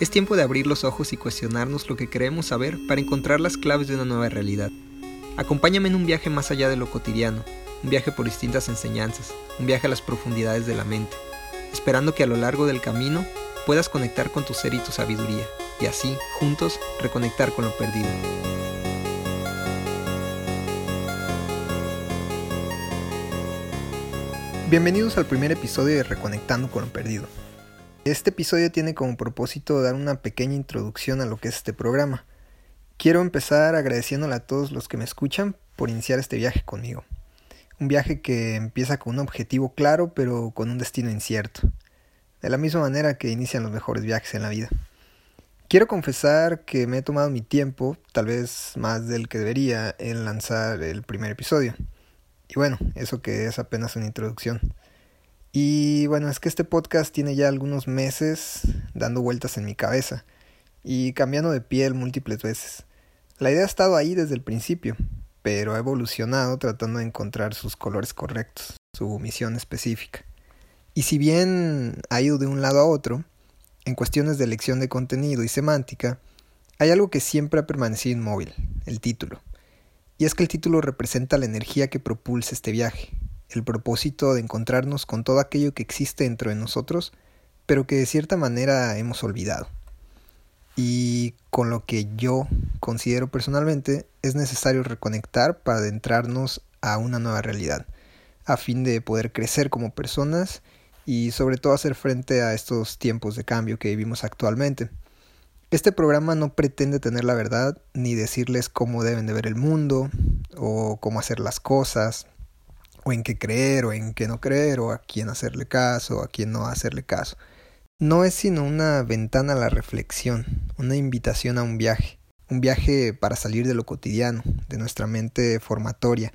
Es tiempo de abrir los ojos y cuestionarnos lo que queremos saber para encontrar las claves de una nueva realidad. Acompáñame en un viaje más allá de lo cotidiano, un viaje por distintas enseñanzas, un viaje a las profundidades de la mente, esperando que a lo largo del camino puedas conectar con tu ser y tu sabiduría, y así, juntos, reconectar con lo perdido. Bienvenidos al primer episodio de Reconectando con lo Perdido. Este episodio tiene como propósito dar una pequeña introducción a lo que es este programa. Quiero empezar agradeciéndole a todos los que me escuchan por iniciar este viaje conmigo. Un viaje que empieza con un objetivo claro pero con un destino incierto. De la misma manera que inician los mejores viajes en la vida. Quiero confesar que me he tomado mi tiempo, tal vez más del que debería, en lanzar el primer episodio. Y bueno, eso que es apenas una introducción. Y bueno, es que este podcast tiene ya algunos meses dando vueltas en mi cabeza y cambiando de piel múltiples veces. La idea ha estado ahí desde el principio, pero ha evolucionado tratando de encontrar sus colores correctos, su misión específica. Y si bien ha ido de un lado a otro, en cuestiones de elección de contenido y semántica, hay algo que siempre ha permanecido inmóvil, el título. Y es que el título representa la energía que propulsa este viaje, el propósito de encontrarnos con todo aquello que existe dentro de nosotros, pero que de cierta manera hemos olvidado. Y con lo que yo considero personalmente es necesario reconectar para adentrarnos a una nueva realidad, a fin de poder crecer como personas y sobre todo hacer frente a estos tiempos de cambio que vivimos actualmente. Este programa no pretende tener la verdad ni decirles cómo deben de ver el mundo o cómo hacer las cosas o en qué creer o en qué no creer, o a quién hacerle caso, o a quién no hacerle caso. No es sino una ventana a la reflexión, una invitación a un viaje, un viaje para salir de lo cotidiano, de nuestra mente formatoria,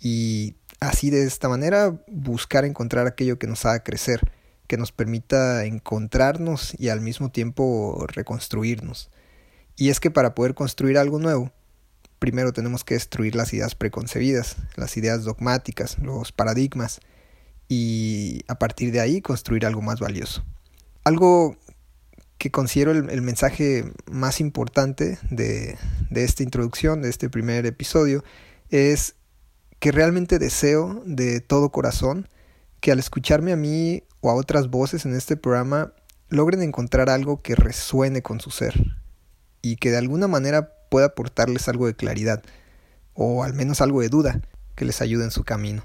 y así de esta manera buscar encontrar aquello que nos haga crecer, que nos permita encontrarnos y al mismo tiempo reconstruirnos. Y es que para poder construir algo nuevo, primero tenemos que destruir las ideas preconcebidas, las ideas dogmáticas, los paradigmas, y a partir de ahí construir algo más valioso. Algo que considero el, mensaje más importante de, de esta introducción, de este primer episodio, es que realmente deseo de todo corazón que al escucharme a mí o a otras voces en este programa logren encontrar algo que resuene con su ser y que de alguna manera pueda aportarles algo de claridad, o al menos algo de duda, que les ayude en su camino.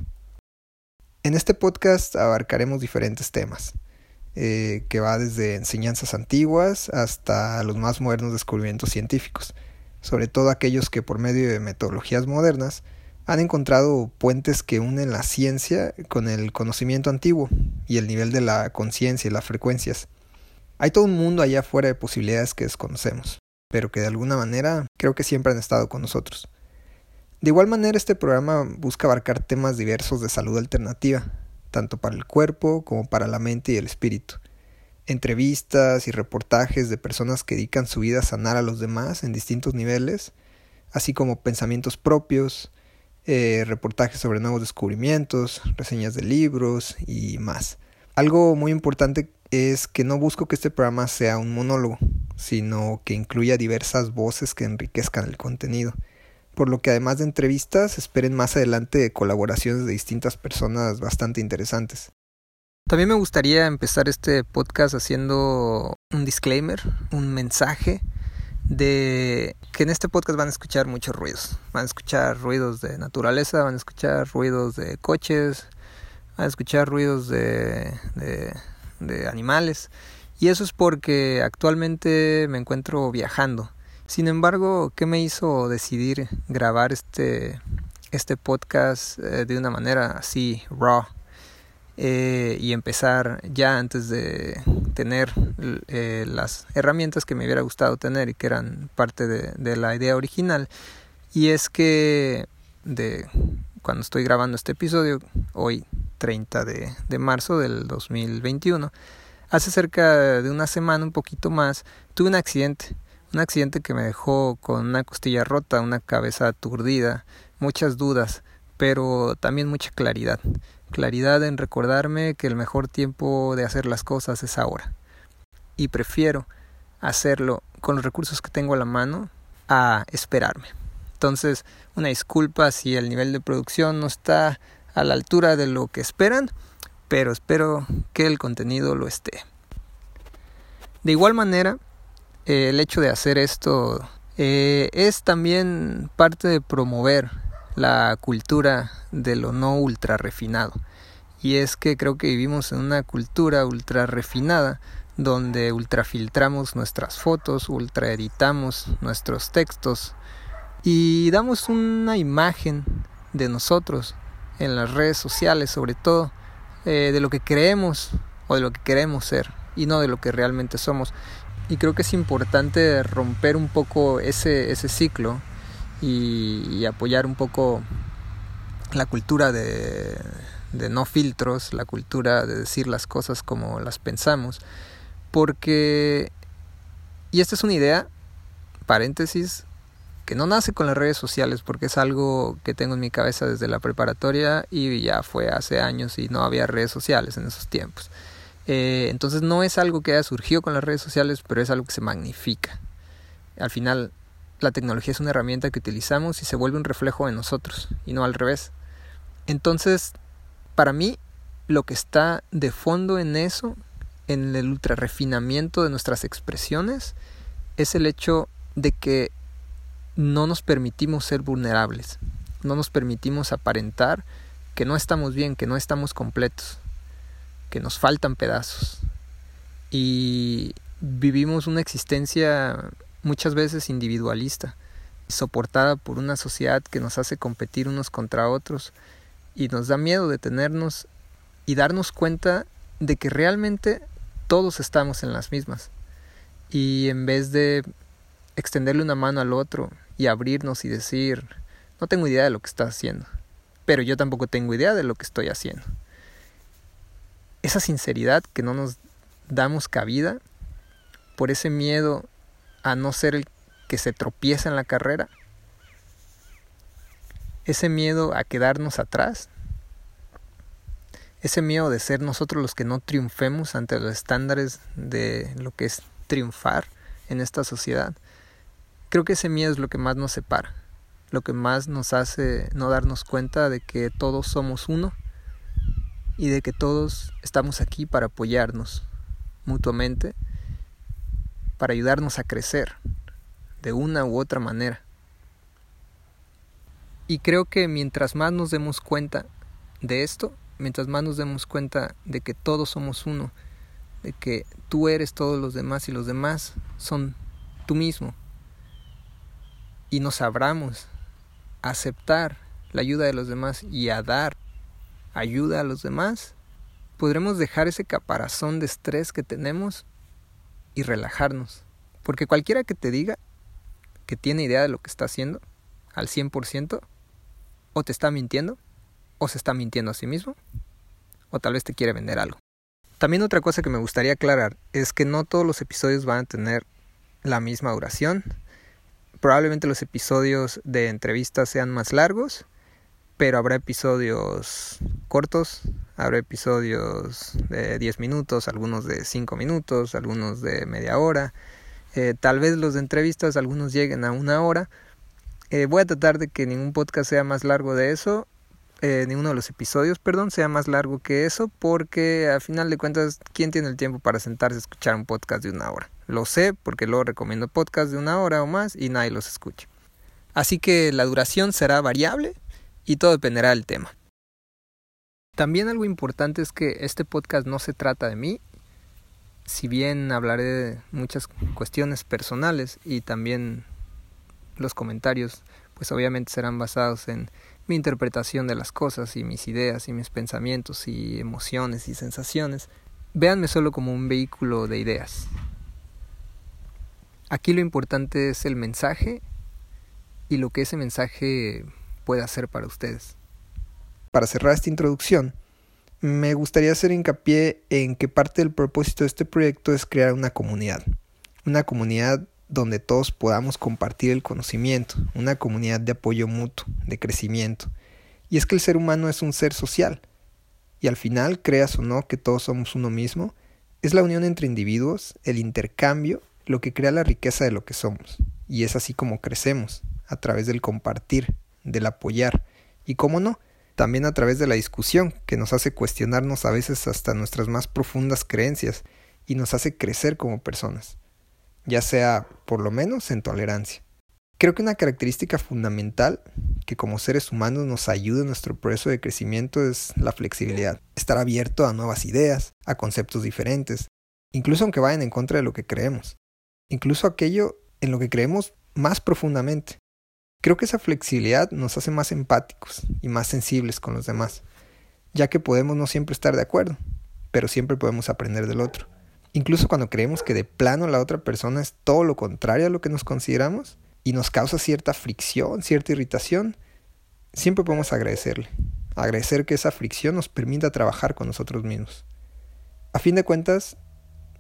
En este podcast abarcaremos diferentes temas, eh, que va desde enseñanzas antiguas hasta los más modernos descubrimientos científicos, sobre todo aquellos que por medio de metodologías modernas han encontrado puentes que unen la ciencia con el conocimiento antiguo y el nivel de la conciencia y las frecuencias. Hay todo un mundo allá afuera de posibilidades que desconocemos pero que de alguna manera creo que siempre han estado con nosotros. De igual manera, este programa busca abarcar temas diversos de salud alternativa, tanto para el cuerpo como para la mente y el espíritu. Entrevistas y reportajes de personas que dedican su vida a sanar a los demás en distintos niveles, así como pensamientos propios, eh, reportajes sobre nuevos descubrimientos, reseñas de libros y más. Algo muy importante es que no busco que este programa sea un monólogo, sino que incluya diversas voces que enriquezcan el contenido. Por lo que además de entrevistas, esperen más adelante colaboraciones de distintas personas bastante interesantes. También me gustaría empezar este podcast haciendo un disclaimer, un mensaje de que en este podcast van a escuchar muchos ruidos. Van a escuchar ruidos de naturaleza, van a escuchar ruidos de coches, van a escuchar ruidos de, de, de animales. Y eso es porque actualmente me encuentro viajando. Sin embargo, ¿qué me hizo decidir grabar este, este podcast eh, de una manera así raw? Eh, y empezar ya antes de tener eh, las herramientas que me hubiera gustado tener y que eran parte de, la idea original. Y es que de cuando estoy grabando este episodio, hoy 30 de, de marzo del 2021, Hace cerca de una semana, un poquito más, tuve un accidente. Un accidente que me dejó con una costilla rota, una cabeza aturdida, muchas dudas, pero también mucha claridad. Claridad en recordarme que el mejor tiempo de hacer las cosas es ahora. Y prefiero hacerlo con los recursos que tengo a la mano a esperarme. Entonces, una disculpa si el nivel de producción no está a la altura de lo que esperan, pero espero que el contenido lo esté. De igual manera, eh, el hecho de hacer esto eh, es también parte de promover la cultura de lo no ultra refinado. Y es que creo que vivimos en una cultura ultra refinada donde ultrafiltramos nuestras fotos, ultra editamos nuestros textos y damos una imagen de nosotros en las redes sociales sobre todo eh, de lo que creemos o de lo que queremos ser y no de lo que realmente somos. Y creo que es importante romper un poco ese, ese ciclo y, apoyar un poco la cultura de, de no filtros, la cultura de decir las cosas como las pensamos, porque, y esta es una idea, paréntesis, que no nace con las redes sociales porque es algo que tengo en mi cabeza desde la preparatoria y ya fue hace años y no había redes sociales en esos tiempos. Eh, entonces no es algo que haya surgido con las redes sociales, pero es algo que se magnifica. Al final, la tecnología es una herramienta que utilizamos y se vuelve un reflejo de nosotros y no al revés. Entonces, para mí, lo que está de fondo en eso, en el ultra refinamiento de nuestras expresiones, es el hecho de que no nos permitimos ser vulnerables, no nos permitimos aparentar que no estamos bien, que no estamos completos que nos faltan pedazos. Y vivimos una existencia muchas veces individualista, soportada por una sociedad que nos hace competir unos contra otros y nos da miedo detenernos y darnos cuenta de que realmente todos estamos en las mismas. Y en vez de extenderle una mano al otro y abrirnos y decir, no tengo idea de lo que estás haciendo, pero yo tampoco tengo idea de lo que estoy haciendo esa sinceridad que no nos damos cabida por ese miedo a no ser el que se tropieza en la carrera, ese miedo a quedarnos atrás, ese miedo de ser nosotros los que no triunfemos ante los estándares de lo que es triunfar en esta sociedad. Creo que ese miedo es lo que más nos separa, lo que más nos hace no darnos cuenta de que todos somos uno y de que todos estamos aquí para apoyarnos mutuamente, para ayudarnos a crecer de una u otra manera. Y creo que mientras más nos demos cuenta de esto, mientras más nos demos cuenta de que todos somos uno, de que tú eres todos los demás y los demás son tú mismo, y nos abramos a aceptar la ayuda de los demás y a dar ayuda a los demás, podremos dejar ese caparazón de estrés que tenemos y relajarnos. Porque cualquiera que te diga que tiene idea de lo que está haciendo al 100%, o te está mintiendo, o se está mintiendo a sí mismo, o tal vez te quiere vender algo. También otra cosa que me gustaría aclarar es que no todos los episodios van a tener la misma duración. Probablemente los episodios de entrevistas sean más largos pero habrá episodios cortos, habrá episodios de 10 minutos, algunos de 5 minutos, algunos de media hora, eh, tal vez los de entrevistas, algunos lleguen a una hora. Eh, voy a tratar de que ningún podcast sea más largo de eso, eh, ninguno de los episodios, perdón, sea más largo que eso, porque a final de cuentas, ¿quién tiene el tiempo para sentarse a escuchar un podcast de una hora? Lo sé porque luego recomiendo podcasts de una hora o más y nadie los escucha. Así que la duración será variable y todo dependerá del tema. También algo importante es que este podcast no se trata de mí, si bien hablaré de muchas cuestiones personales y también los comentarios pues obviamente serán basados en mi interpretación de las cosas y mis ideas y mis pensamientos y emociones y sensaciones, véanme solo como un vehículo de ideas. Aquí lo importante es el mensaje y lo que ese mensaje puede hacer para ustedes. Para cerrar esta introducción, me gustaría hacer hincapié en que parte del propósito de este proyecto es crear una comunidad. Una comunidad donde todos podamos compartir el conocimiento, una comunidad de apoyo mutuo, de crecimiento. Y es que el ser humano es un ser social. Y al final, creas o no que todos somos uno mismo, es la unión entre individuos, el intercambio lo que crea la riqueza de lo que somos. Y es así como crecemos, a través del compartir, del apoyar y, cómo no, también a través de la discusión, que nos hace cuestionarnos a veces hasta nuestras más profundas creencias y nos hace crecer como personas, ya sea por lo menos en tolerancia. Creo que una característica fundamental que como seres humanos nos ayuda en nuestro proceso de crecimiento es la flexibilidad, estar abierto a nuevas ideas, a conceptos diferentes, incluso aunque vayan en contra de lo que creemos, incluso aquello en lo que creemos más profundamente. Creo que esa flexibilidad nos hace más empáticos y más sensibles con los demás, ya que podemos no siempre estar de acuerdo, pero siempre podemos aprender del otro. Incluso cuando creemos que de plano la otra persona es todo lo contrario a lo que nos consideramos, y nos causa cierta fricción, cierta irritación, siempre podemos agradecerle. Agradecer que esa fricción nos permita trabajar con nosotros mismos. A fin de cuentas,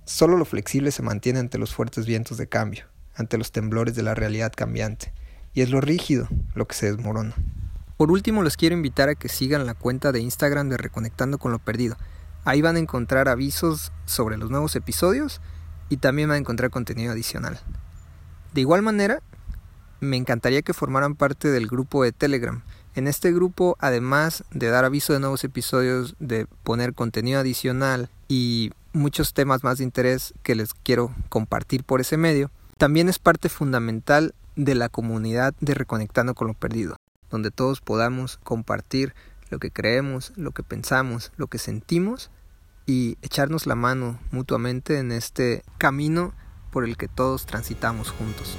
solo lo flexible se mantiene ante los fuertes vientos de cambio, ante los temblores de la realidad cambiante, y es lo rígido lo que se desmorona. Por último, les quiero invitar a que sigan la cuenta de Instagram de Reconectando con lo Perdido. Ahí van a encontrar avisos sobre los nuevos episodios y también van a encontrar contenido adicional. De igual manera, me encantaría que formaran parte del grupo de Telegram. En este grupo, además de dar aviso de nuevos episodios, de poner contenido adicional y muchos temas más de interés que les quiero compartir por ese medio, también es parte fundamental de la comunidad de Reconectando con lo Perdido, donde todos podamos compartir lo que creemos, lo que pensamos, lo que sentimos y echarnos la mano mutuamente en este camino por el que todos transitamos juntos.